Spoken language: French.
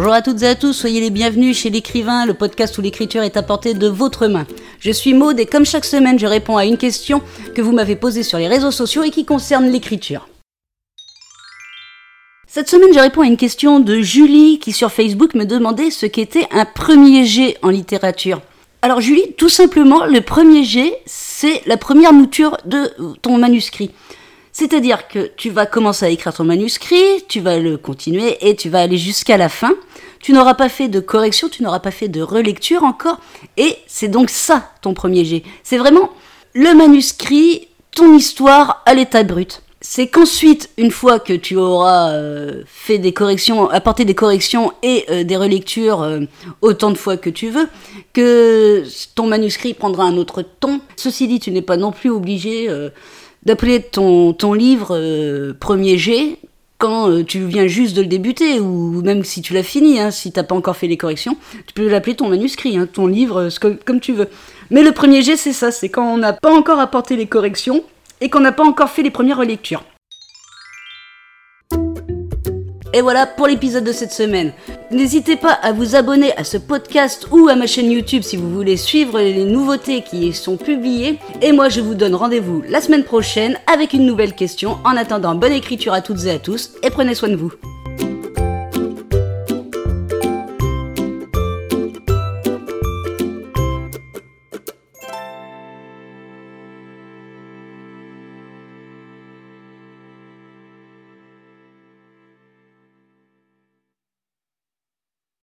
Bonjour à toutes et à tous, soyez les bienvenus chez l'écrivain, le podcast où l'écriture est à portée de votre main. Je suis Maude et comme chaque semaine, je réponds à une question que vous m'avez posée sur les réseaux sociaux et qui concerne l'écriture. Cette semaine, je réponds à une question de Julie qui sur Facebook me demandait ce qu'était un premier jet en littérature. Alors Julie, tout simplement, le premier jet, c'est la première mouture de ton manuscrit. C'est-à-dire que tu vas commencer à écrire ton manuscrit, tu vas le continuer et tu vas aller jusqu'à la fin. Tu n'auras pas fait de correction, tu n'auras pas fait de relecture encore. Et c'est donc ça ton premier jet. C'est vraiment le manuscrit, ton histoire à l'état brut. C'est qu'ensuite, une fois que tu auras euh, fait des corrections, apporté des corrections et euh, des relectures euh, autant de fois que tu veux, que ton manuscrit prendra un autre ton. Ceci dit, tu n'es pas non plus obligé d'appeler ton, livre euh, premier G quand euh, tu viens juste de le débuter, ou même si tu l'as fini, hein, si t'as pas encore fait les corrections, tu peux l'appeler ton manuscrit, hein, ton livre, comme tu veux. Mais le premier G, c'est ça, c'est quand on n'a pas encore apporté les corrections et qu'on n'a pas encore fait les premières relectures. Et voilà pour l'épisode de cette semaine. N'hésitez pas à vous abonner à ce podcast ou à ma chaîne YouTube si vous voulez suivre les nouveautés qui y sont publiées. Et moi, je vous donne rendez-vous la semaine prochaine avec une nouvelle question. En attendant, bonne écriture à toutes et à tous et prenez soin de vous.